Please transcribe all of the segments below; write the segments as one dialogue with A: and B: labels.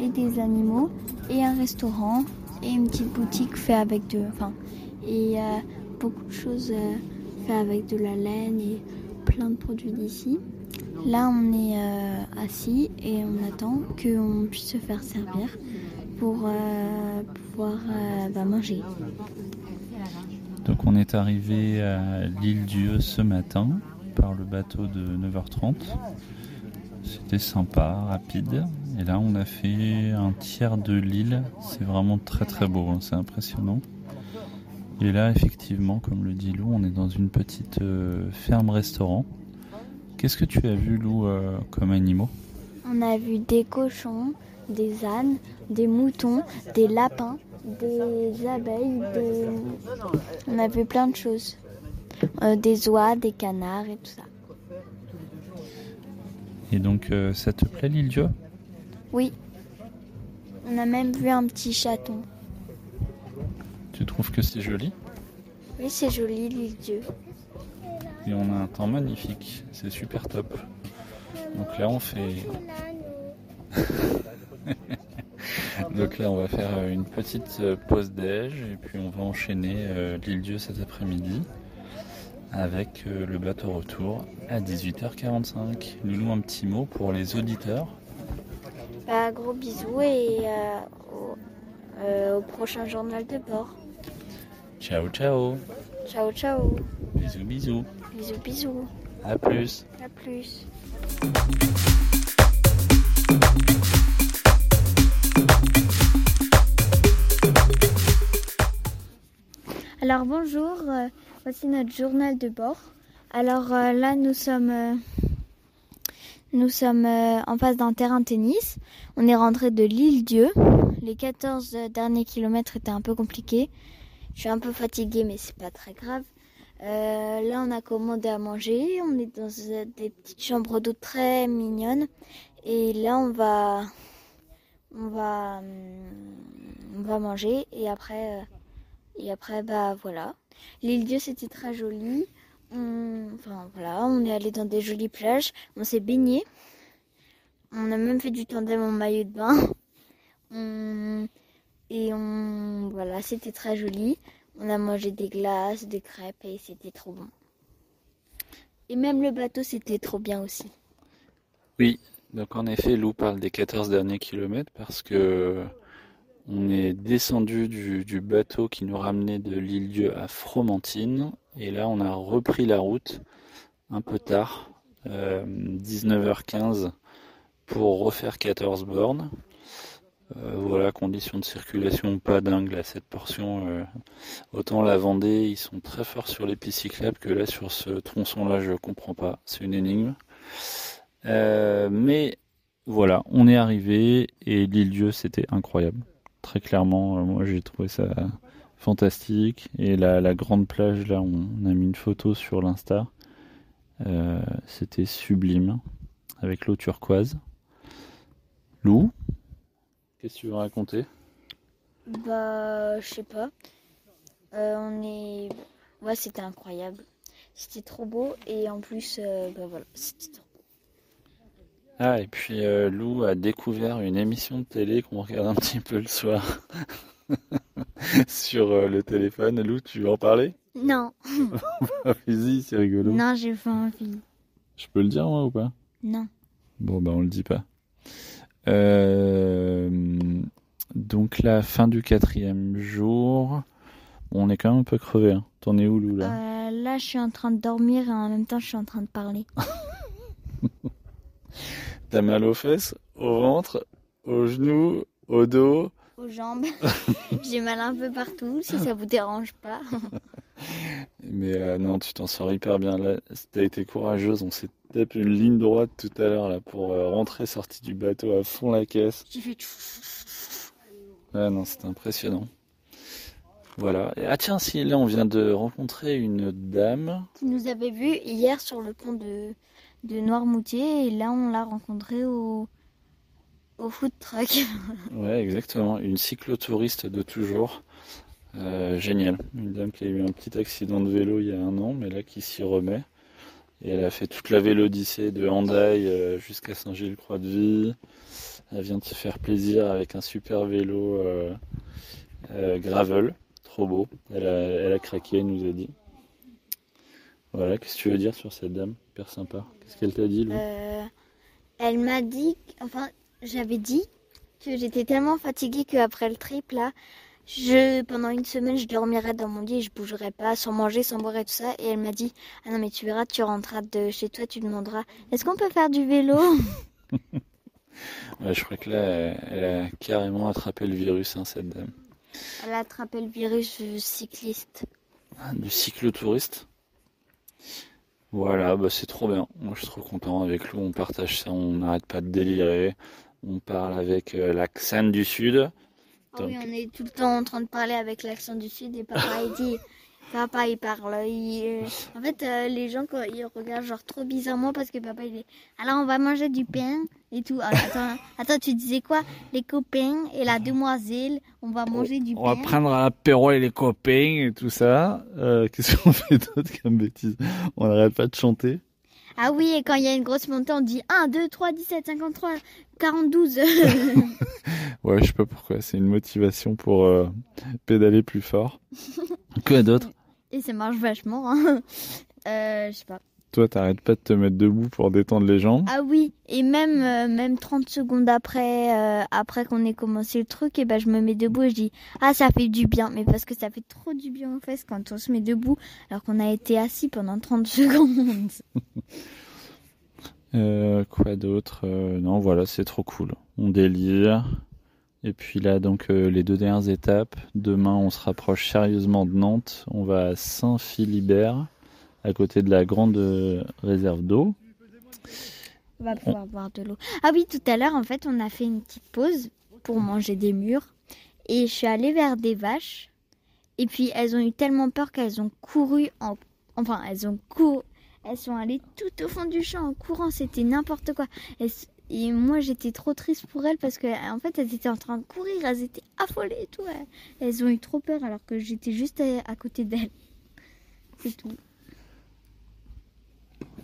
A: et des animaux et un restaurant et une petite boutique fait avec de, enfin, et euh, beaucoup de choses euh, avec de la laine et plein de produits d'ici. Là, on est euh, assis et on attend qu'on puisse se faire servir pour euh, pouvoir bah, manger.
B: Donc on est arrivé à l'île Dieu ce matin par le bateau de 9h30. C'était sympa, rapide. Et là on a fait un tiers de l'île. C'est vraiment très très beau, hein, c'est impressionnant. Et là effectivement, comme le dit Lou, on est dans une petite euh, ferme-restaurant. Qu'est-ce que tu as vu Lou euh, comme animaux?
A: On a vu des cochons, des ânes, des moutons, des lapins, des abeilles, des... on a vu plein de choses. Euh, des oies, des canards et tout ça.
B: Et donc ça te plaît l'île Dieu?
A: Oui. On a même vu un petit chaton.
B: Tu trouves que c'est joli?
A: Oui, c'est joli, l'île Dieu.
B: Et on a un temps magnifique, c'est super top. Donc là on fait Donc là, on va faire euh, une petite euh, pause déj et puis on va enchaîner euh, l'île Dieu cet après-midi avec le bateau retour à 18h45. Loulou, un petit mot pour les auditeurs.
A: Bah, gros bisous et euh, au, euh, au prochain journal de bord.
B: Ciao, ciao.
A: Ciao, ciao.
B: Bisous, bisous.
A: Bisous, bisous.
B: À plus.
A: À plus. Alors bonjour, euh, voici notre journal de bord. Alors là nous sommes nous sommes euh, en face d'un terrain de tennis. On est rentré de l'île Dieu. Les 14 derniers kilomètres étaient un peu compliqués. Je suis un peu fatiguée mais c'est pas très grave. Euh, là on a commandé à manger. On est dans euh, des petites chambres d'eau très mignonnes. Et là on va on va on va manger et après et après, bah voilà. L'île Dieu, c'était très joli. On- Enfin voilà, on est allé dans des jolies plages. On s'est baigné. On a même fait du tandem en maillot de bain. On- Et on voilà, c'était très joli. On a mangé des glaces, des crêpes et c'était trop bon. Et même le bateau, c'était trop bien aussi.
B: Oui, donc en effet, Lou parle des 14 derniers kilomètres parce que on est descendu du, du bateau qui nous ramenait de l'île Dieu à Fromentine et là on a repris la route un peu tard, euh, 19h15 pour refaire 14 bornes. Euh, voilà, conditions de circulation pas dingue là, cette portion. euh, autant la Vendée, ils sont très forts sur les que là sur ce tronçon-là, je comprends pas. C'est une énigme. Euh, mais voilà, on est arrivé et l'île Dieu, c'était incroyable. Très clairement, euh, moi j'ai trouvé ça fantastique. Et la, la grande plage, là, on, on a mis une photo sur l'Insta. Euh, c'était sublime, avec l'eau turquoise. Lou, qu'est-ce que tu veux raconter?
A: Bah, je sais pas. Euh, on est. Ouais, c'était incroyable. C'était trop beau et en plus, euh, bah voilà, c'était trop.
B: Ah, et puis euh, Lou a découvert une émission de télé qu'on regarde un petit peu le soir sur euh, le téléphone. Lou, tu veux en parler?
A: Non,
B: Ah, Vas-y, c'est rigolo.
A: non, j'ai pas envie.
B: Je peux le dire moi ou pas?
A: Non.
B: Bon, bah on le dit pas. Euh, donc la fin du quatrième jour, Bon, on est quand même un peu crevé. Hein. T'en es où, Lou, là?
A: Euh, là, je suis en train de dormir et en même temps, je suis en train de parler.
B: T'as mal aux fesses, au ventre, aux genoux, au dos?
A: Aux jambes. j'ai mal un peu partout, si ça vous dérange pas.
B: Mais euh, non, tu t'en sors hyper bien. Là, t'as été courageuse. On s'est tapé une ligne droite tout à l'heure là pour euh, rentrer sorti du bateau à fond la caisse.
A: J'ai fait.
B: Ouais, non, c'était impressionnant. Voilà. Et, ah tiens, si là on vient de rencontrer une dame.
A: Qui nous avait vu hier sur le pont de, de Noirmoutier et là, on l'a rencontré au, au food truck.
B: Ouais, exactement. Une cyclotouriste de toujours. Euh, génial. Une dame qui a eu un petit accident de vélo il y a un an, mais là qui s'y remet. Et elle a fait toute la vélodyssée de Handaï euh, jusqu'à Saint-Gilles-Croix-de-Vie. Elle vient de se faire plaisir avec un super vélo euh, gravel. Trop beau. Elle a, elle a craqué, elle nous a dit. Voilà, qu'est-ce que tu veux dire sur cette dame? Hyper sympa. Qu'est-ce qu'elle t'a dit, Lou?
A: Elle m'a dit, enfin, j'avais dit que j'étais tellement fatiguée qu'après le trip, là, je, pendant une semaine, je dormirais dans mon lit et je bougerais pas, sans manger, sans boire et tout ça. Et elle m'a dit, ah non, mais tu verras, tu rentreras de chez toi, tu demanderas, est-ce qu'on peut faire du vélo?
B: Ouais, Je crois que là, elle a carrément attrapé le virus, hein, cette dame.
A: Elle a attrapé le virus cycliste.
B: Ah, du cyclotouriste Voilà, bah c'est trop bien. Moi, je suis trop content. Avec Lou, on partage ça, on n'arrête pas de délirer. On parle avec euh, l'accent du Sud.
A: Ah oui, on est tout le temps en train de parler avec l'accent du Sud et papa il dit. Papa il parle. Euh, en fait, euh, les gens quand ils regardent genre trop bizarrement parce que papa il dit alors on va manger du pain et tout. Ah, attends, attends, tu disais quoi? Les copains et la demoiselle, on va manger du pain.
B: On va prendre un apéro et les copains et tout ça. Qu'est-ce qu'on fait d'autre comme bêtises On n'arrête pas de chanter.
A: Ah oui, et quand il y a une grosse montée, on dit 1, 2, 3, 17, 53, 42.
B: ouais, je sais pas pourquoi. C'est une motivation pour euh, pédaler plus fort. Quoi d'autre
A: Et ça marche vachement. Hein. Euh, je sais pas.
B: Toi, t'arrêtes pas de te mettre debout pour détendre les jambes
A: Ah oui, et même euh, même 30 secondes après après qu'on ait commencé le truc, et ben je me mets debout et je dis ah ça fait du bien, mais parce que ça fait trop du bien en fait quand on se met debout alors qu'on a été assis pendant 30 secondes.
B: Euh, quoi d'autre euh, Non, voilà, c'est trop cool. On délire. Et puis là, donc euh, les deux dernières étapes. Demain, on se rapproche sérieusement de Nantes. On va à Saint-Philibert, à côté de la grande réserve d'eau.
A: On va pouvoir boire de l'eau. Ah oui, tout à l'heure, en fait, on a fait une petite pause pour manger des murs. Et je suis allée vers des vaches. Et puis, elles ont eu tellement peur qu'elles ont couru en... Enfin, elles ont couru elles sont allées tout au fond du champ en courant, c'était n'importe quoi. Et moi j'étais trop triste pour elles parce que en fait elles étaient en train de courir, elles étaient affolées et tout. Elles ont eu trop peur alors que j'étais juste à, côté d'elles. C'est tout.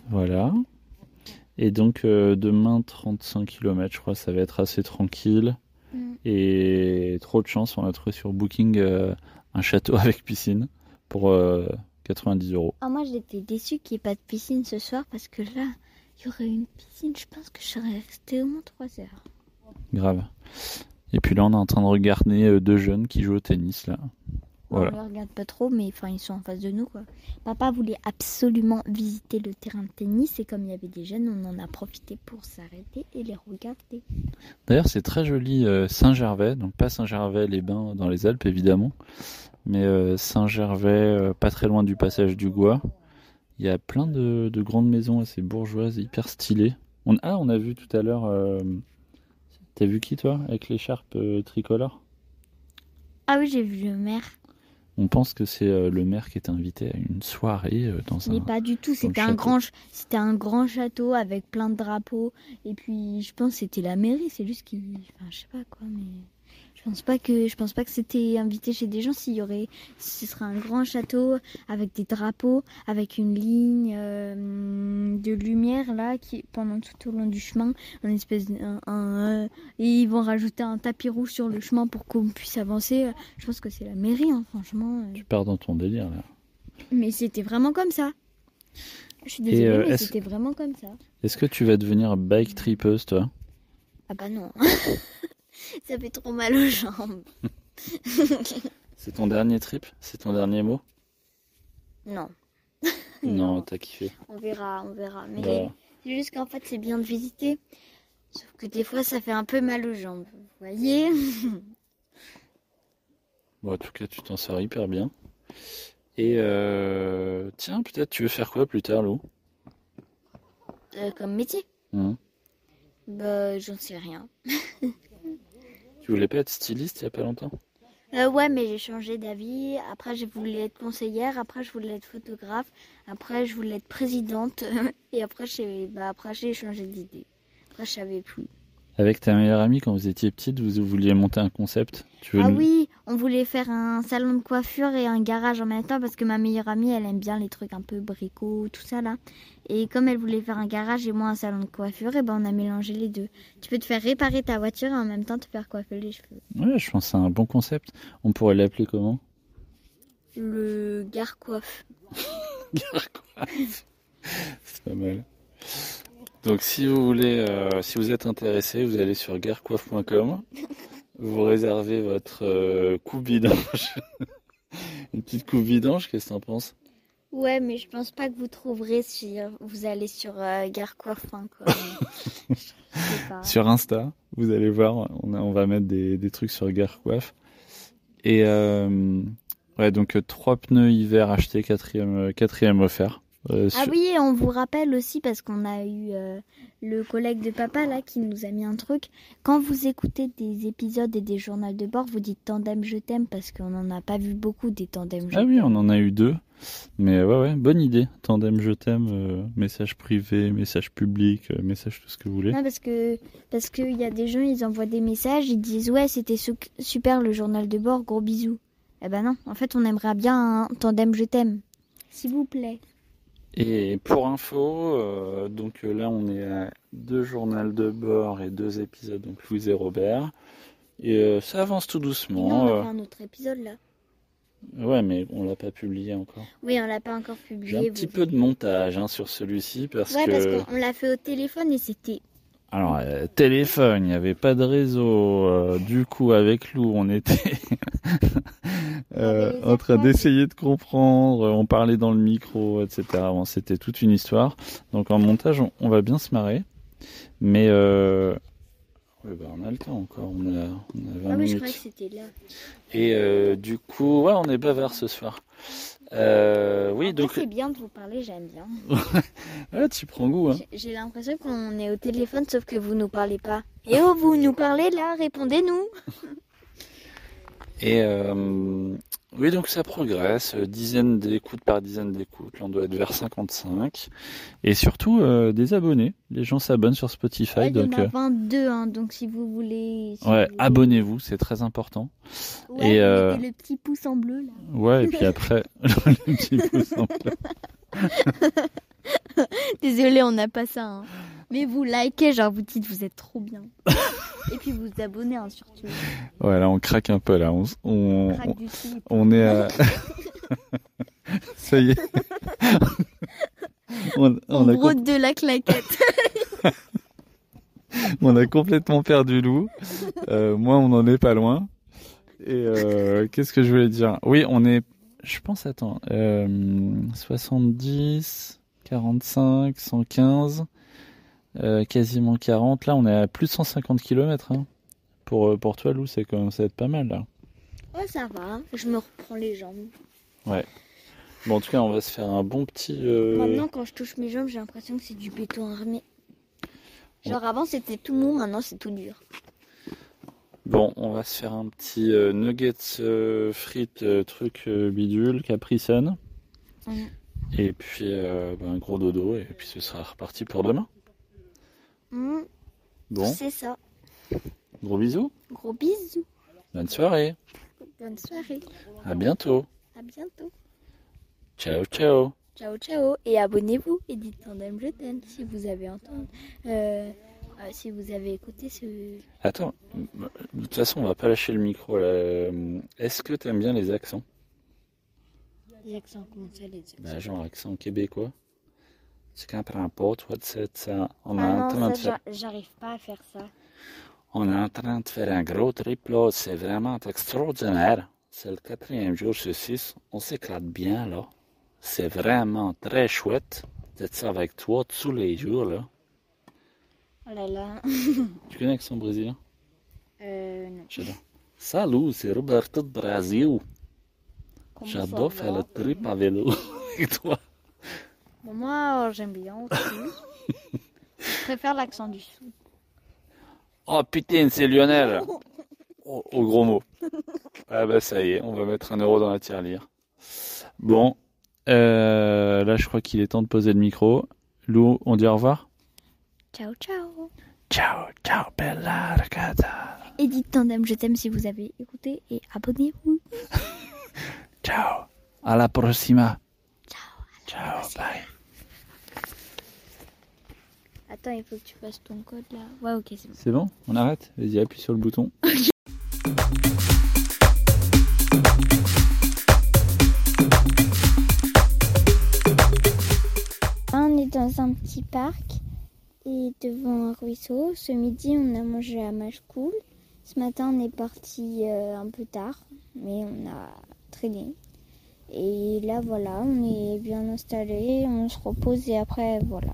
B: Voilà. Et donc euh, demain 35 km je crois ça va être assez tranquille. Mm. Et trop de chance, on a trouvé sur Booking euh, un château avec piscine pour euh, 90 euros.
A: Ah, moi, j'étais déçue qu'il n'y ait pas de piscine ce soir parce que là, il y aurait une piscine. Je pense que je serais restée au moins 3 heures.
B: Grave. Et puis là, on est en train de regarder euh, deux jeunes qui jouent au tennis là.
A: Voilà. On ne regarde pas trop, mais enfin, ils sont en face de nous. Quoi. Papa voulait absolument visiter le terrain de tennis et comme il y avait des jeunes, on en a profité pour s'arrêter et les regarder.
B: D'ailleurs, c'est très joli euh, Saint-Gervais, donc pas Saint-Gervais-les-Bains dans les Alpes évidemment, mais euh, Saint-Gervais, euh, pas très loin du passage du Gois. Il y a plein de, grandes maisons assez bourgeoises, hyper stylées. On, ah, on a vu tout à l'heure. T'as vu qui toi avec l'écharpe tricolore?
A: Ah oui, j'ai vu le maire.
B: On pense que c'est le maire qui est invité à une soirée dans un.
A: Mais pas du tout. C'était un grand, c'était un grand château avec plein de drapeaux. Et puis, je pense que c'était la mairie. C'est juste qui, enfin, je sais pas quoi, mais. Je pense pas que je pense pas que c'était invité chez des gens. S'il y aurait ce serait un grand château avec des drapeaux avec une ligne euh, de lumière là qui pendant tout au long du chemin un espèce un, et ils vont rajouter un tapis rouge sur le chemin pour qu'on puisse avancer. Je pense que c'est la mairie hein, franchement
B: tu pars dans ton délire là.
A: Mais c'était vraiment comme ça. Je suis désolée euh, mais c'était vraiment comme ça.
B: est-ce que tu vas devenir bike tripeuse toi?
A: Ah bah non Ça fait trop mal aux jambes.
B: c'est ton dernier trip? C'est ton dernier mot?
A: Non.
B: non, t'as kiffé.
A: On verra, on verra. Mais bah. c'est juste qu'en fait, c'est bien de visiter. Sauf que des fois, ça fait un peu mal aux jambes. Vous voyez?
B: Bon, en tout cas, tu t'en sors hyper bien. Et euh... tiens, peut-être tu veux faire quoi plus tard, Lou?
A: Euh, Comme métier? Mmh. Bah, j'en sais rien.
B: Tu voulais pas être styliste il y a pas longtemps?
A: Euh, Ouais, mais j'ai changé d'avis. Après, je voulais être conseillère. Après, je voulais être photographe. Après, je voulais être présidente. Et après, j'ai bah, après, changé d'idée. Après, je savais plus.
B: Avec ta meilleure amie, quand vous étiez petite, vous vouliez monter un concept?
A: Ah oui, on voulait faire un salon de coiffure et un garage en même temps parce que ma meilleure amie, elle aime bien les trucs un peu bricots, tout ça là. Et comme elle voulait faire un garage et moi un salon de coiffure, et ben on a mélangé les deux. Tu peux te faire réparer ta voiture et en même temps te faire coiffer les cheveux.
B: Ouais, je pense que c'est un bon concept. On pourrait l'appeler comment?
A: Le gare coiffe.
B: Gare coiffe. c'est pas mal. Donc si vous voulez, euh, si vous êtes intéressé, vous allez sur garecoiffe.com, vous réservez votre euh, coupe vidange. Une petite coupe vidange, qu'est-ce que t'en penses?
A: Ouais, mais je pense pas que vous trouverez si vous allez sur euh, garecoiffe.com. Je sais pas.
B: Sur Insta, vous allez voir, on, a- on va mettre des, des trucs sur Garecoiffe. Et euh, ouais, donc euh, trois pneus hiver achetés, quatrième, euh, quatrième offert. Euh,
A: Ah oui, et on vous rappelle aussi parce qu'on a eu euh, le collègue de papa là qui nous a mis un truc. Quand vous écoutez des épisodes et des journaux de bord, vous dites tandem je t'aime parce qu'on n'en a pas vu beaucoup des tandems je
B: Ah oui,
A: t'aime.
B: on en a eu deux. Mais ouais, ouais, bonne idée. Tandem, je t'aime, euh, message privé, message public, message tout ce que vous voulez.
A: Non, parce que parce qu'il y a des gens, ils envoient des messages, ils disent ouais c'était su- super le journal de bord, gros bisous. Eh ben non, en fait on aimerait bien un tandem je t'aime. S'il vous plaît.
B: Et pour info, euh, donc euh, là on est à deux journaux de bord et deux épisodes, donc Louise et Robert. Et euh, ça avance tout
A: Et non,
B: doucement.
A: on a fait un autre épisode là.
B: ouais, mais on l'a pas publié encore.
A: Oui, on l'a pas encore
B: J'ai
A: publié.
B: un petit peu de montage hein, sur celui-ci parce
A: Ouais,
B: que
A: parce qu'on l'a fait au téléphone et c'était
B: alors euh, téléphone, il n'y avait pas de réseau. euh, du coup, avec Lou, on était euh, en train d'essayer de comprendre. On parlait dans le micro, etc. Bon, c'était toute une histoire. Donc en montage, on, on va bien se marrer. Mais bah, on a le temps encore. On a, on a 20
A: Ah oui, je
B: minutes.
A: croyais que c'était là.
B: Et euh, du coup, ouais, on est bavard ce soir. Euh, oui,
A: Après,
B: donc
A: c'est bien de vous parler, j'aime bien.
B: tu prends goût. Hein.
A: J'ai- J'ai l'impression qu'on est au téléphone, sauf que vous nous parlez pas. Et oh, vous nous parlez là, répondez-nous.
B: Et euh, oui, donc ça progresse, euh, dizaines d'écoutes par dizaine d'écoutes. Là, on doit être vers 55. Et surtout, euh, des abonnés. Les gens s'abonnent sur Spotify.
A: Ouais,
B: donc,
A: a
B: euh,
A: 22, hein, donc si vous voulez. si
B: ouais,
A: vous-
B: abonnez-vous, c'est très important.
A: Ouais,
B: et, euh,
A: mettez le petit pouce en bleu là.
B: Ouais, et puis après, le petit pouce en bleu.
A: Désolé, on n'a pas ça. hein. Mais vous likez, genre vous dites vous êtes trop bien. Et puis vous abonnez hein, surtout.
B: Ouais, là, on craque un peu, là. On, on,
A: Craque
B: on, on est à... Ça y est. on,
A: On,
B: on a
A: brode de la claquette.
B: On a complètement perdu Lou. Euh, moi, on n'en est pas loin. Et euh, qu'est-ce que je voulais dire? Oui, on est, je pense, attends, euh, 70, 45, 115, euh, quasiment 40. Là, on est à plus de 150 km. Hein. Pour, euh, pour toi, Lou, c'est quand même, ça va être pas mal, là.
A: Ouais, ça va. Je me reprends les jambes.
B: Bon, en tout cas, on va se faire un bon petit... euh,
A: Maintenant, quand je touche mes jambes, j'ai l'impression que c'est du béton armé. Genre avant, c'était tout mou, maintenant, c'est tout dur.
B: Bon, on va se faire un petit euh, nuggets frites, truc bidule, Capri Sun. Et puis euh, ben, un gros dodo, et puis ce sera reparti pour demain.
A: Mmh,
B: Bon,
A: C'est ça.
B: gros bisous,
A: Gros bisous.
B: bonne soirée,
A: Bonne soirée.
B: à bientôt.
A: À bientôt.
B: Ciao, ciao.
A: Ciao, ciao. Et abonnez-vous et dites tandem je t'aime si vous avez entendu. euh, euh, si vous avez écouté ce.
B: Attends, de toute façon, on va pas lâcher le micro. Euh, Est-ce que t'aimes bien les accents?
A: Les accents, comment ça, les accents?
B: bah, Genre accent québécois. Tu comprends pas, toi, de cette, ça. On est,
A: Ah
B: en
A: non,
B: train de
A: ça,
B: faire,
A: j'a- j'arrive pas à faire ça.
B: on est en train de faire un gros trip là. C'est vraiment extraordinaire. C'est le quatrième jour sur six. On s'éclate bien là. C'est vraiment très chouette d'être ça avec toi tous les jours là.
A: Oh là là.
B: Tu connais l'accent brésilien?
A: Euh, non.
B: Salut, c'est Roberto de Brasil. J'adore faire le trip à vélo avec toi.
A: Bon, moi, euh, j'aime bien aussi. Je préfère l'accent du sud.
B: Oh putain, c'est Lionel au, au gros mot. Ah bah ça y est, on va mettre un euro dans la tirelire. Bon, euh, là je crois qu'il est temps de poser le micro. Lou, on dit au revoir
A: Ciao, ciao.
B: Ciao, ciao, bella ragazza.
A: Et dites tandem, je t'aime si vous avez écouté et abonnez-vous.
B: Ciao. À la prossima.
A: Ciao.
B: Ciao. Bye.
A: Attends, il faut que tu fasses ton code là. Ouais, ok, c'est bon.
B: C'est bon? On arrête? Vas-y, appuie sur le bouton.
A: On est dans un petit parc et devant un ruisseau. Ce midi, on a mangé à Match Cool. Ce matin, on est parti euh, un peu tard, mais on a Et là, voilà, on est bien installé, on se repose et après, voilà.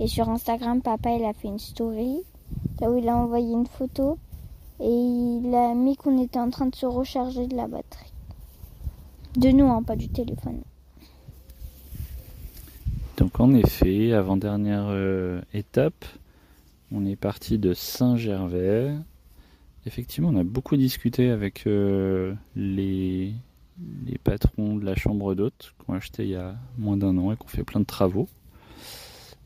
A: Et sur Instagram, papa, il a fait une story, là où il a envoyé une photo et il a mis qu'on était en train de se recharger de la batterie. De nous, hein, pas du téléphone.
B: Donc en effet, avant-dernière euh, étape, on est parti de Saint-Gervais. Effectivement, on a beaucoup discuté avec euh, les, les patrons de la chambre d'hôtes qu'on a acheté il y a moins d'un an et qu'on fait plein de travaux.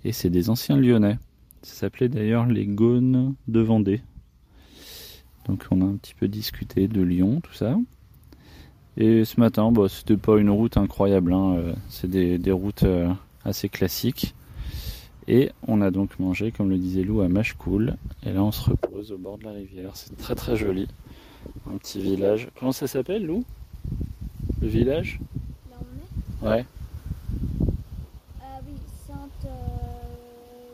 B: Et c'est des anciens lyonnais. Ça s'appelait d'ailleurs les Gaunes de Vendée. Donc on a un petit peu discuté de Lyon, tout ça. Et ce matin, bah, c'était pas une route incroyable, hein, euh, c'est des, routes euh, assez classiques. Et on a donc mangé, comme le disait Lou, à Machecoul. Et là, on se repose au bord de la rivière. C'est très très joli. Un petit village. Comment ça s'appelle, Lou? Le village
A: Là, on est
B: Ouais.
A: Ah oui, Sainte. euh,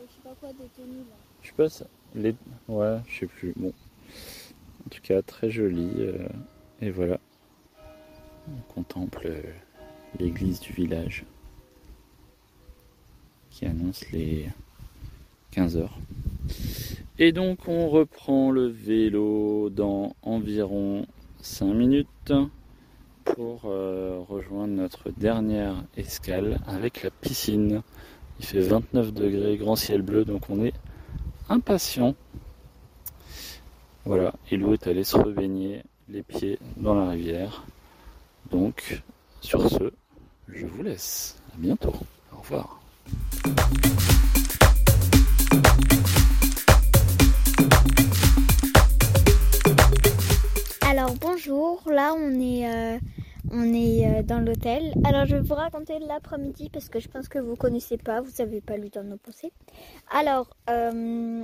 A: je sais pas quoi, détenue là.
B: Je sais pas, ça- les... ouais, je sais plus. Bon. En tout cas, très joli. euh, et voilà. On contemple euh, l'église du village qui annonce les 15 heures. Et donc, on reprend le vélo dans environ 5 minutes pour euh, rejoindre notre dernière escale avec la piscine. Il fait 29 degrés, grand ciel bleu, donc on est impatient. Voilà, et Lou est allé se rebaigner les pieds dans la rivière. Donc, sur ce, je vous laisse. À bientôt. Au revoir.
A: Alors bonjour, là on est, euh, on est euh, dans l'hôtel. Alors je vais vous raconter l'après-midi parce que je pense que vous connaissez pas, vous avez pas lu dans nos pensées. Alors euh,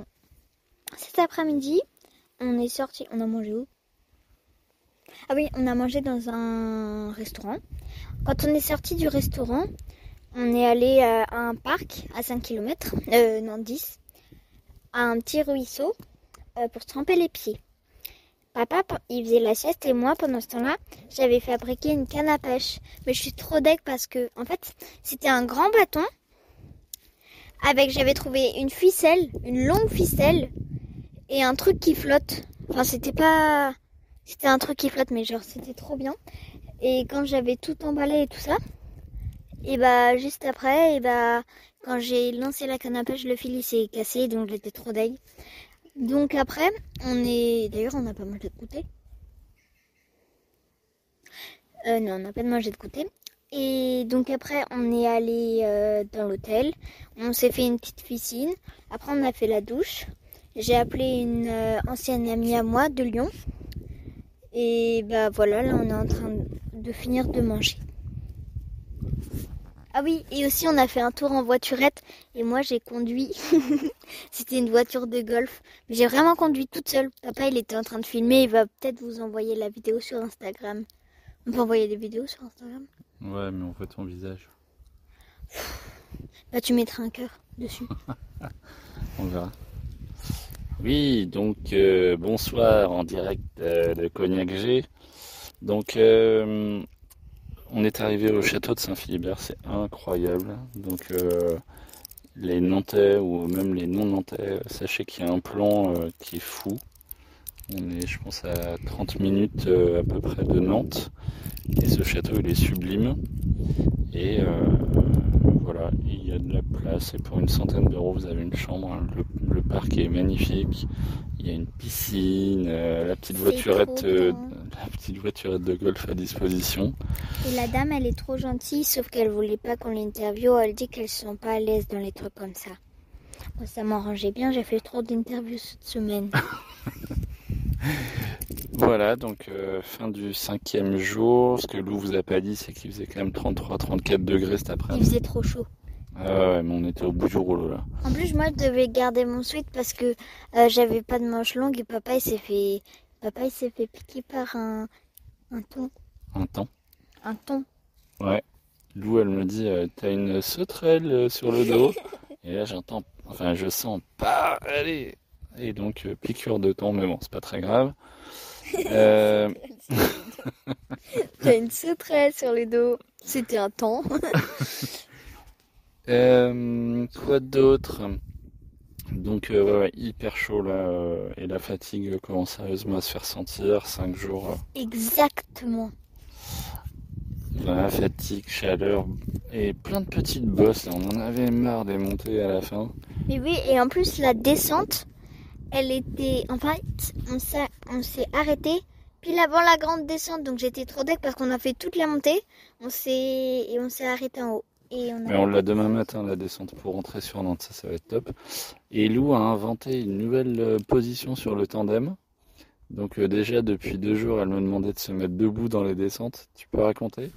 A: cet après-midi, on est sorti, on a mangé où? Ah oui, on a mangé dans un restaurant. Quand on est sorti du restaurant, on est allé à un parc à 5 km, euh, non 10, à un petit ruisseau pour tremper les pieds. Papa, il faisait la sieste et moi, pendant ce temps-là, j'avais fabriqué une canne à pêche. Mais je suis trop deg parce que, en fait, c'était un grand bâton avec, j'avais trouvé une ficelle, une longue ficelle et un truc qui flotte. Enfin, c'était pas, c'était un truc qui flotte, mais genre, c'était trop bien. Et quand j'avais tout emballé et tout ça, et bah, juste après, et bah, quand j'ai lancé la canne à pêche, le fil il s'est cassé, donc j'étais trop deg. Donc après, on est. D'ailleurs, on n'a pas mangé de goûter. Euh, non, on n'a pas mangé de goûter. Et donc après, on est allé euh, dans l'hôtel. On s'est fait une petite piscine. Après, on a fait la douche. J'ai appelé une euh, ancienne amie à moi de Lyon. Et bah voilà, là, on est en train de finir de manger. Ah oui, et aussi on a fait un tour en voiturette et moi j'ai conduit. C'était une voiture de golf. Mais j'ai vraiment conduit toute seule. Papa, il était en train de filmer. Il va peut-être vous envoyer la vidéo sur Instagram. On peut envoyer des vidéos sur Instagram?
B: Ouais, mais on voit ton visage.
A: Bah, tu mettras un cœur dessus.
B: On verra. Oui, donc euh, bonsoir en direct euh, de Cognac G. Donc euh, on est arrivé au château de Saint-Philibert, c'est incroyable. Donc euh, les Nantais ou même les non-Nantais, sachez qu'il y a un plan euh, qui est fou. On est, je pense, à 30 minutes euh, à peu près de Nantes. Et ce château, il est sublime. Et voilà, il y a de la place. Et pour une centaine d'euros, vous avez une chambre. hein. Le, le parc est magnifique. Il y a une piscine, euh, la petite voiturette, euh, la petite voiturette de golf à disposition.
A: Et la dame, elle est trop gentille, sauf qu'elle voulait pas qu'on l'interviewe. Elle dit qu'elles sont pas à l'aise dans les trucs comme ça. Moi, ça m'arrangeait bien. J'ai fait trop d'interviews cette semaine.
B: Voilà, donc euh, fin du cinquième jour. Ce que Lou vous a pas dit, c'est qu'il faisait quand même 33-34 degrés cet
A: Il
B: après-midi.
A: faisait trop chaud.
B: Ah ouais, mais on était au bout du rouleau là.
A: En plus, moi, je devais garder mon sweat parce que euh, j'avais pas de manches longues et papa, il s'est fait, papa, il s'est fait piquer par un, un thon.
B: Un temps.
A: Un thon.
B: Ouais. Lou, elle me dit, euh, t'as une sauterelle sur le dos. Et là, j'entends, enfin, je sens pas, allez. Et donc, piqûre de thon, mais bon, c'est pas très grave. Euh,
A: T'as une sauterelle sur le dos. C'était un thon.
B: euh, quoi d'autre? Donc, euh, ouais, ouais, hyper chaud là. et la fatigue commence sérieusement à se faire sentir. Cinq jours.
A: Exactement.
B: Voilà, fatigue, chaleur et plein de petites bosses. là. On en avait marre des montées à la fin.
A: Mais oui, et en plus, la descente, elle était. En fait, on s'est, on s'est arrêté pile avant la grande descente. Donc j'étais trop deck parce qu'on a fait toute la montée. On s'est. Et on s'est arrêté en haut. Et on a...
B: Mais on l'a demain matin, la descente pour rentrer sur Nantes, ça, ça va être top. Et Lou a inventé une nouvelle euh, position sur le tandem. Donc euh, déjà, depuis deux jours, elle me demandait de se mettre debout dans les descentes. Tu peux raconter?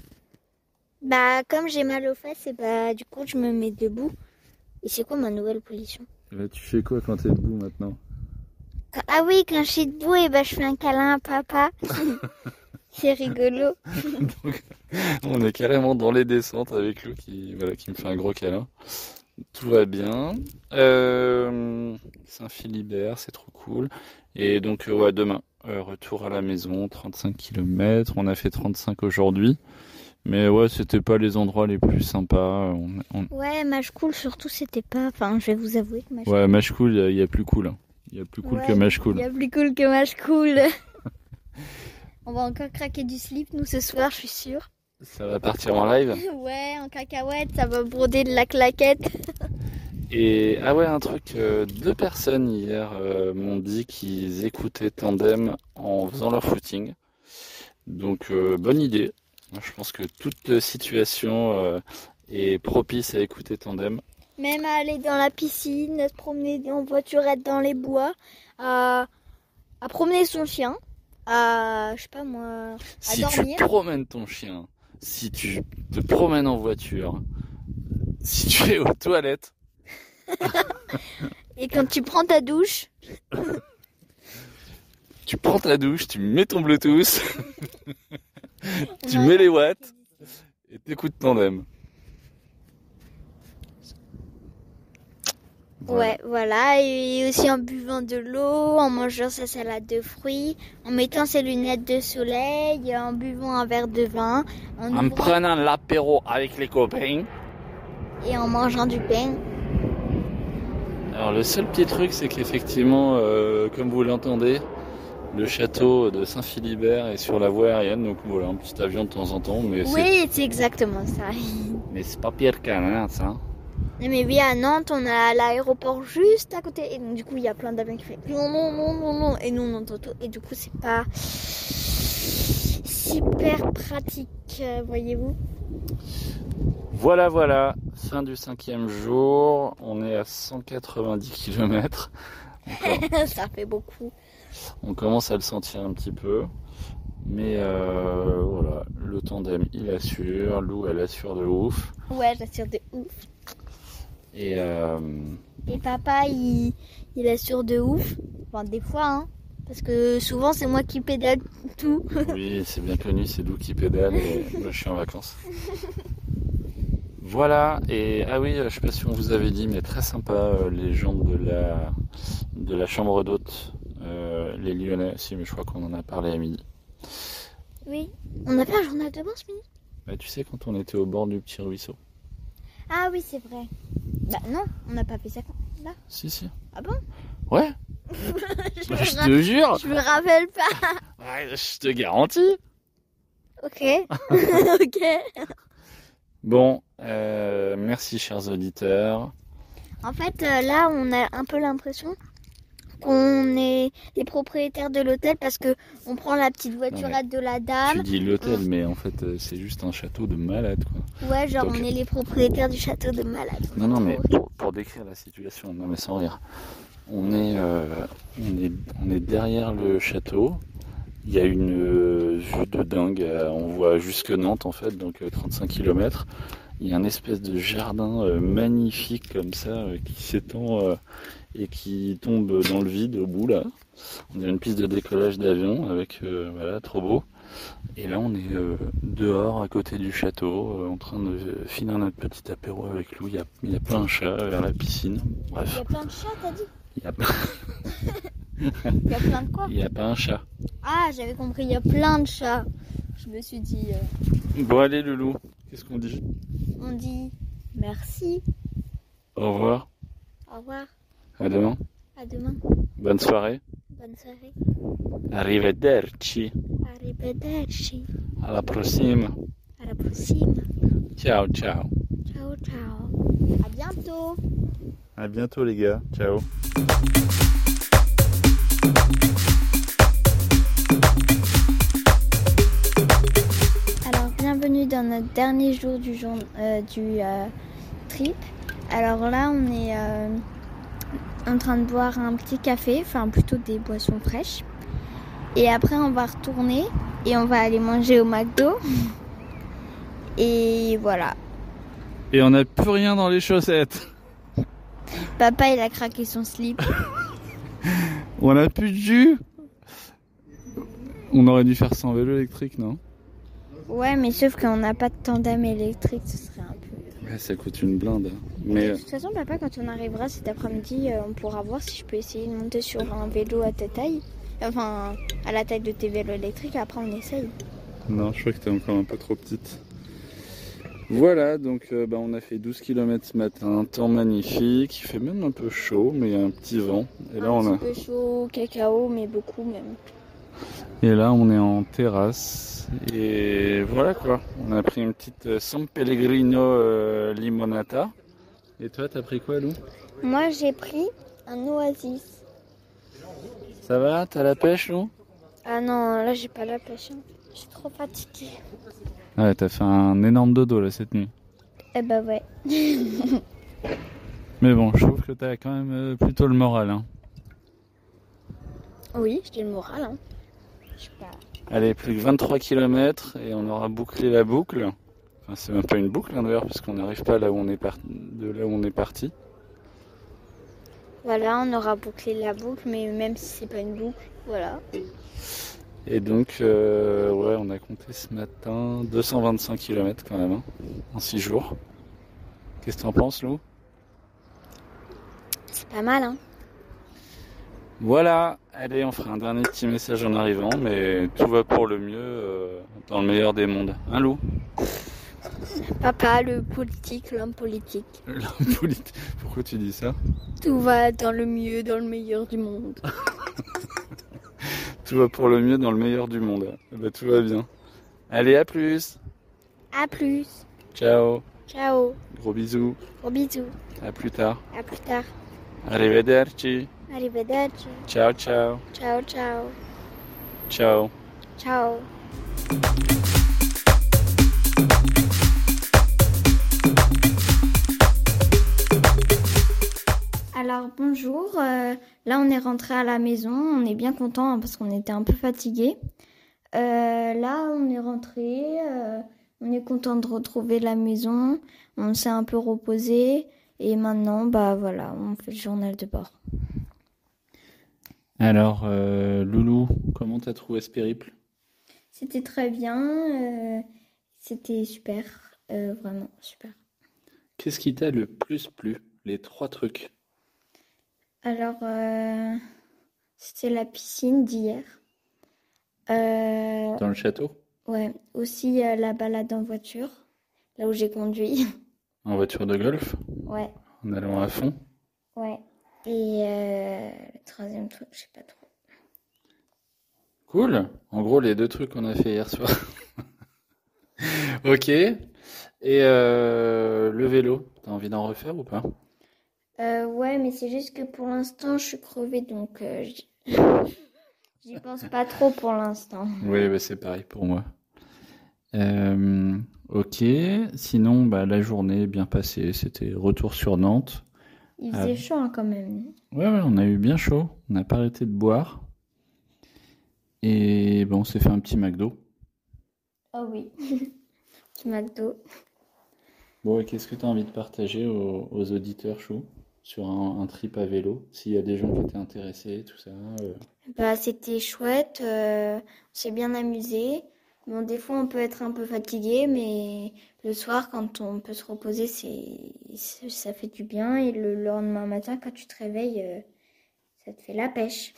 A: Bah, comme j'ai mal aux fesses, et bah, du coup, je me mets debout. Et c'est quoi ma nouvelle position?
B: Tu fais quoi quand t'es debout maintenant?
A: Ah oui, quand je suis debout, et bah, je fais un câlin à papa. c'est rigolo.
B: On est carrément dans les descentes avec Lou qui, voilà, qui me fait un gros câlin. Tout va bien. Euh, Saint-Philibert, c'est trop cool. Et donc, euh, ouais, demain, euh, retour à la maison, 35 km. On a fait 35 aujourd'hui. Mais ouais, c'était pas les endroits les plus sympas. On, on-
A: Ouais, match cool, surtout, c'était pas. Enfin, je vais vous avouer que match
B: Ouais, Match Cool, il y, a- il y a plus cool. hein. Il y a plus cool
A: Ouais,
B: que
A: Il
B: Cool.
A: y a plus cool que match cool. On va encore craquer du slip, nous, ce soir, je suis sûre.
B: Ça va partir en live.
A: Ouais, en cacahuète, ça va broder de la claquette.
B: Et ah ouais, un truc, euh, deux personnes hier euh, m'ont dit qu'ils écoutaient Tandem en faisant leur footing. Donc euh, bonne idée. Moi, Je pense que toute situation euh, est propice à écouter Tandem.
A: Même à aller dans la piscine, à se promener en voiturette dans les bois, à, à promener son chien, à, je sais pas moi,
B: Si
A: dormir.
B: tu promènes ton chien, si tu te promènes en voiture, si tu es aux toilettes,
A: et quand tu prends ta douche,
B: tu prends ta douche, tu mets ton Bluetooth, tu mets les watts et t'écoutes Tandem. Voilà.
A: Ouais, voilà, et aussi en buvant de l'eau, en mangeant sa salade de fruits, en mettant ses lunettes de soleil, en buvant un verre de vin, en
B: En
A: ouvrant-
B: prenant l'apéro avec les copains.
A: et en mangeant du pain.
B: Alors le seul petit truc, c'est qu'effectivement, euh, comme vous l'entendez, le château de Saint-Philibert est sur la voie aérienne, donc voilà, un petit avion de temps en temps, mais c'est
A: Oui, c'est exactement ça.
B: mais c'est pas pire qu'un hein.
A: Non, Mais oui, à Nantes, on a l'aéroport juste à côté. Et donc, du coup, il y a plein d'avions qui font non, non, non, non, non. Et nous, on entend tout. Et du coup, c'est pas super pratique, euh, voyez-vous.
B: Voilà, voilà, fin du cinquième jour, on est à 190 km.
A: ça fait beaucoup.
B: On commence à le sentir un petit peu. Mais euh, voilà, le tandem il assure, Lou elle assure de ouf.
A: Ouais, j'assure de ouf.
B: Et euh,
A: Et papa, il, il assure de ouf. Enfin, des fois, hein. Parce que souvent, c'est moi qui pédale tout.
B: oui, c'est bien connu, c'est Lou qui pédale et moi je suis en vacances. Voilà, et ah oui, je sais pas si on vous avait dit, mais très sympa euh, les gens de la, de la chambre d'hôte, euh, les Lyonnais, si, mais je crois qu'on en a parlé à midi.
A: Oui. On a fait un journal de bord ce midi
B: Bah, tu sais, quand on était au bord du petit ruisseau.
A: Ah oui, c'est vrai. Bah non, on n'a pas fait ça là.
B: Si, si.
A: Ah bon?
B: Ouais,
A: je,
B: bah, je te jure,
A: je me rappelle pas.
B: Ouais, je te garantis.
A: Ok. ok.
B: Bon, euh, merci chers auditeurs.
A: En fait, euh, là, on a un peu l'impression qu'on est les propriétaires de l'hôtel parce que on prend la petite voiturette de la
B: Tu
A: dame.
B: dis l'hôtel, mais en fait, euh, c'est juste un château de malade, quoi.
A: Ouais, genre
B: Donc-
A: on est les propriétaires du château de malade.
B: Non, non, mais pour, pour décrire la situation, non, mais sans rire. On est, euh, on est, on est derrière le château. Il y a une euh, vue de dingue. On voit jusque Nantes en fait, donc euh, 35 km. Il y a un espèce de jardin euh, magnifique comme ça qui s'étend et qui tombe dans le vide au bout là. On a une piste de décollage d'avion avec euh, voilà trop beau. Et là on est euh, dehors à côté du château euh, en train de finir notre petit apéro avec Lou. Il y a, il y a plein de chats vers la piscine.
A: Il
B: Bref,
A: y a plein de chats, t'as dit?
B: Il y a,
A: Il y a plein de quoi?
B: Il y a pas un chat.
A: Ah, j'avais compris, il y a plein de chats. Je me suis dit, euh,
B: Bon allez Loulou, qu'est-ce qu'on dit?
A: on dit merci,
B: Au revoir,
A: au revoir,
B: à demain,
A: à demain,
B: bonne soirée,
A: bonne soirée,
B: arrivederci,
A: arrivederci,
B: à la prochaine,
A: à la prochaine,
B: ciao ciao.
A: ciao ciao, à bientôt.
B: À bientôt les gars, ciao.
A: Alors, bienvenue dans notre dernier jour du, jour, euh, du euh, trip. Alors là, on est euh, en train de boire un petit café, enfin plutôt des boissons fraîches. Et après, on va retourner et on va aller manger au McDo. Et voilà.
B: Et on n'a plus rien dans les chaussettes.
A: Papa, il a craqué son slip.
B: On n'a plus de jus. On aurait dû faire ça en vélo électrique, non?
A: Ouais, mais sauf qu'on n'a pas de tandem électrique, ce serait un peu.
B: Ouais, ça coûte une blinde.
A: De
B: Mais
A: toute façon, papa, quand on arrivera cet après-midi, euh, on pourra voir si je peux essayer de monter sur un vélo à ta taille. Enfin, à la taille de tes vélos électriques. Après, on essaye.
B: non, je crois que t'es encore un peu trop petite. Voilà, donc euh, bah, on a fait 12 km ce matin, temps magnifique, il fait même un peu chaud, mais il y a un petit vent. Et là,
A: un
B: on a...
A: petit peu chaud, cacao, mais beaucoup même.
B: Et là, on est en terrasse. Et voilà quoi. On a pris une petite euh, San Pellegrino euh, limonata. Et toi, t'as pris quoi, Lou?
A: Moi, j'ai pris un oasis.
B: Ça va? T'as la pêche, Lou?
A: Ah non, là, j'ai pas la pêche. hein. Je suis trop fatiguée.
B: Ouais, t'as fait un énorme dodo là cette nuit.
A: Eh bah ouais.
B: Mais bon, je trouve que t'as quand même euh, plutôt le moral. Hein.
A: Oui, j'ai le moral. Hein.
B: Allez, plus que 23 km et on aura bouclé la boucle. Enfin, c'est même pas une boucle hein, d'ailleurs, parce qu'on n'arrive pas là où on est par- de là où on est parti.
A: Voilà, on aura bouclé la boucle, mais même si c'est pas une boucle, voilà.
B: Et donc, euh, ouais, on a compté ce matin 225 km quand même, hein, en 6 jours. Qu'est-ce que t'en penses, Lou?
A: C'est pas mal, hein.
B: Voilà, allez, on fera un dernier petit message en arrivant, mais tout va pour le mieux euh, dans le meilleur des mondes. Hein, Lou?
A: Papa, le politique, l'homme politique.
B: L'homme politique. Pourquoi tu dis ça?
A: Tout va dans le mieux, dans le meilleur du monde.
B: Tout va pour le mieux dans le meilleur du monde. Eh ben, tout va bien. Allez, à plus
A: À plus.
B: Ciao
A: Ciao.
B: Gros bisous,
A: Gros bisous.
B: à plus tard.
A: À plus tard.
B: Arrivederci
A: Arrivederci.
B: Ciao, ciao
A: Ciao, ciao.
B: Ciao
A: Ciao. Alors bonjour, euh, là on est rentré à la maison, on est bien content hein, parce qu'on était un peu fatigué. là on est rentré, euh, on est content de retrouver la maison, on s'est un peu reposé et maintenant bah voilà, on fait le journal de bord.
B: Alors, euh, Loulou, comment t'as trouvé ce périple?
A: C'était très bien, euh, c'était super, euh, vraiment super.
B: Qu'est-ce qui t'a le plus plu Les trois trucs?
A: Alors, c'était la piscine d'hier.
B: Dans le château?
A: Ouais, aussi la balade en voiture, là où j'ai conduit.
B: En voiture de golf?
A: Ouais,
B: En allant à fond?
A: Ouais. Et euh, le troisième truc, je sais pas trop.
B: Cool. En gros, les deux trucs qu'on a fait hier soir. ok. Et euh, le vélo, t'as envie d'en refaire ou pas?
A: Euh, ouais, mais c'est juste que pour l'instant, je suis crevée, donc j'y pense pas trop pour l'instant.
B: Oui, bah, c'est pareil pour moi. Ok. Sinon, bah, la journée bien passée. C'était retour sur Nantes.
A: Il
B: Ah
A: faisait chaud hein, quand même.
B: Ouais, ouais, on a eu bien chaud. On n'a pas arrêté de boire. Et bon, on s'est fait un petit McDo.
A: Oh oui. Petit McDo.
B: Bon, et qu'est-ce que tu as envie de partager aux, aux auditeurs, Chou, sur un, un trip à vélo? S'il y a des gens qui étaient intéressés, tout ça. euh?
A: Bah, c'était chouette. euh, on s'est bien amusé. Bon, des fois, on peut être un peu fatigué, mais le soir, quand on peut se reposer, c'est, ça fait du bien. Et le lendemain matin, quand tu te réveilles, euh, ça te fait la pêche.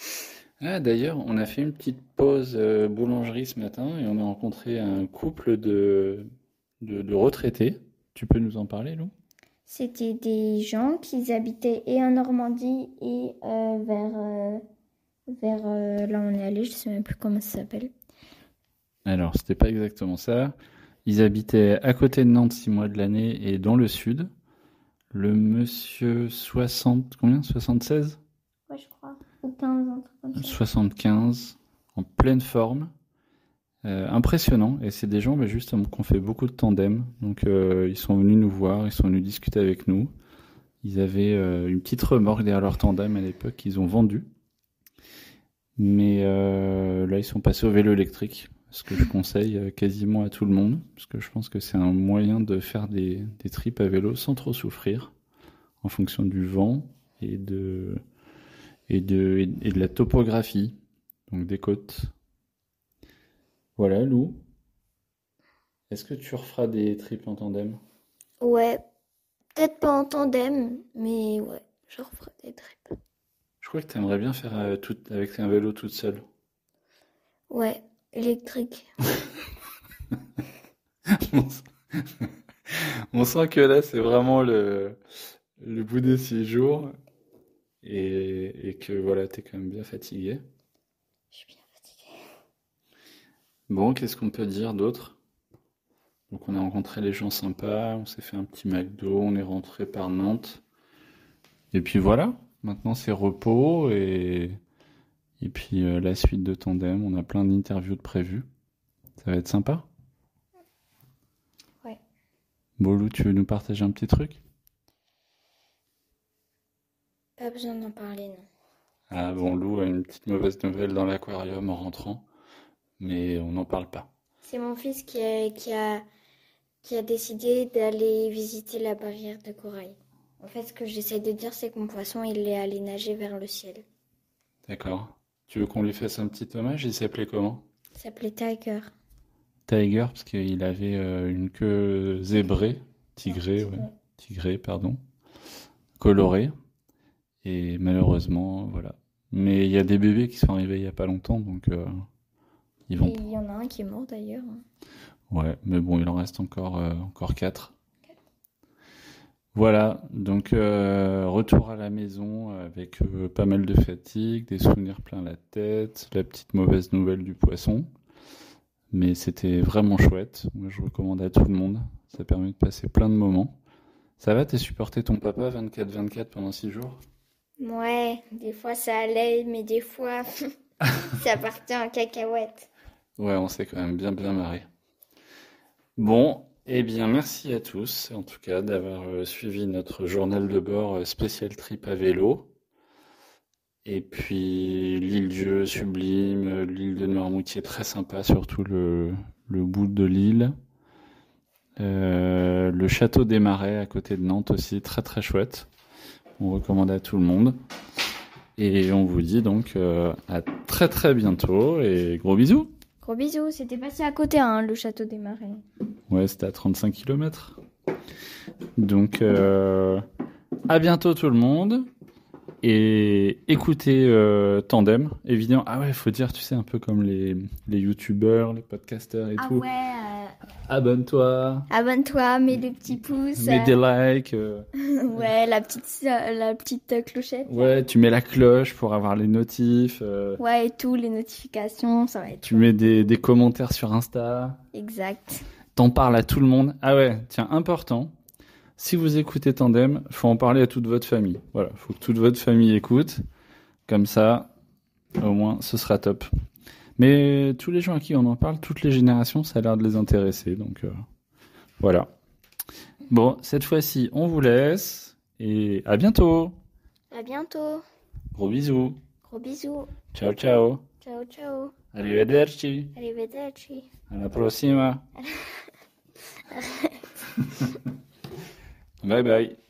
B: Ah, d'ailleurs, on a fait une petite pause euh, boulangerie ce matin et on a rencontré un couple de, de, de retraités. Tu peux nous en parler, Lou?
A: C'était des gens qui habitaient et en Normandie et euh, vers, euh, vers là où on est allé, je sais même plus comment ça s'appelle.
B: Alors, c'était pas exactement ça. Ils habitaient à côté de Nantes six mois de l'année et dans le sud. Le monsieur 60, combien? 76?
A: Ouais, je crois. Ou 15, un truc comme ça.
B: 75, en pleine forme. Euh, impressionnant. Et c'est des gens, bah, justement, qui ont fait beaucoup de tandem. Donc, euh, ils sont venus nous voir, ils sont venus discuter avec nous. Ils avaient euh, une petite remorque derrière leur tandem à l'époque qu'ils ont vendu. Mais euh, là, ils sont passés au vélo électrique, ce que je conseille euh, quasiment à tout le monde, parce que je pense que c'est un moyen de faire des, des trips à vélo sans trop souffrir, en fonction du vent et de, et de, et de la topographie, donc des côtes. Voilà, Lou. Est-ce que tu referas des trips en tandem?
A: Ouais, peut-être pas en tandem, mais ouais, je referai des trips.
B: Je crois que tu aimerais bien faire euh, tout, avec un vélo toute seule.
A: Ouais, électrique.
B: On sent- On sent que là, c'est vraiment le, le bout des six jours et, et que voilà, t'es quand même bien fatigué.
A: Je suis bien fatiguée.
B: Bon, qu'est-ce qu'on peut dire d'autre? Donc, on a rencontré les gens sympas, on s'est fait un petit McDo, on est rentré par Nantes. Et puis voilà, maintenant c'est repos et, et puis euh, la suite de Tandem, on a plein d'interviews de prévues. Ça va être sympa?
A: Ouais.
B: Bolou, tu veux nous partager un petit truc?
A: Pas besoin d'en parler, non.
B: Ah bon, Lou a une petite mauvaise nouvelle dans l'aquarium en rentrant, mais on n'en parle pas.
A: C'est mon fils qui a, qui a, qui a décidé d'aller visiter la barrière de corail. En fait, ce que j'essaie de dire, c'est que mon poisson, il est allé nager vers le ciel.
B: D'accord. Tu veux qu'on lui fasse un petit hommage? Il s'appelait comment?
A: Il s'appelait Tiger.
B: Tiger, parce qu'il avait euh, une queue zébrée, tigrée, ouais, tigrée, pardon, colorée. Et malheureusement, voilà. Mais il y a des bébés qui sont arrivés il y a pas longtemps, donc euh, ils vont.
A: il y en a un qui est mort d'ailleurs.
B: Ouais, mais bon, il en reste encore, euh, encore quatre. Voilà, donc euh, retour à la maison avec euh, pas mal de fatigue, des souvenirs plein la tête, la petite mauvaise nouvelle du poisson. Mais c'était vraiment chouette. Moi, je recommande à tout le monde. Ça permet de passer plein de moments. Ça va, t'es supporté ton papa 24-24 pendant 6 jours?
A: Ouais, des fois ça allait, mais des fois ça partait en cacahuète.
B: Ouais, on s'est quand même bien bien marré. Bon, eh bien merci à tous, en tout cas, d'avoir euh, suivi notre journal de bord euh, spécial trip à vélo. Et puis l'île Dieu sublime, euh, l'île de Noirmoutier très sympa, surtout le, le bout de l'île. Le château des Marais à côté de Nantes aussi, très très chouette. On recommande à tout le monde. Et on vous dit donc à très très bientôt et gros bisous.
A: Bisous, c'était passé à côté, hein, le château des Marais.
B: Ouais, c'était à 35 km. Donc, euh, à bientôt tout le monde. Et écoutez euh, Tandem, évidemment. Ah ouais, il faut dire, tu sais, un peu comme les, les youtubeurs, les podcasters et
A: Ah
B: tout.
A: ouais, euh,
B: Abonne-toi,
A: abonne-toi, mets des petits pouces.
B: mets des likes. euh,
A: Ouais, la petite, la petite clochette.
B: ouais, tu mets la cloche pour avoir les notifs.
A: Ouais, et tout, les notifications, ça va être
B: tu mets des, des commentaires sur Insta.
A: exact.
B: T'en parles à tout le monde. Ah ouais, tiens, important. Si vous écoutez Tandem, faut en parler à toute votre famille. Voilà, faut que toute votre famille écoute. Comme ça, au moins, ce sera top. Mais tous les gens à qui on en parle, toutes les générations, ça a l'air de les intéresser. Donc euh, voilà. Bon, cette fois-ci, on vous laisse. Et à bientôt.
A: À bientôt.
B: Gros bisous.
A: Gros bisous.
B: Ciao ciao.
A: Ciao ciao.
B: Arrivederci.
A: Arrivederci.
B: Alla prossima. bye bye.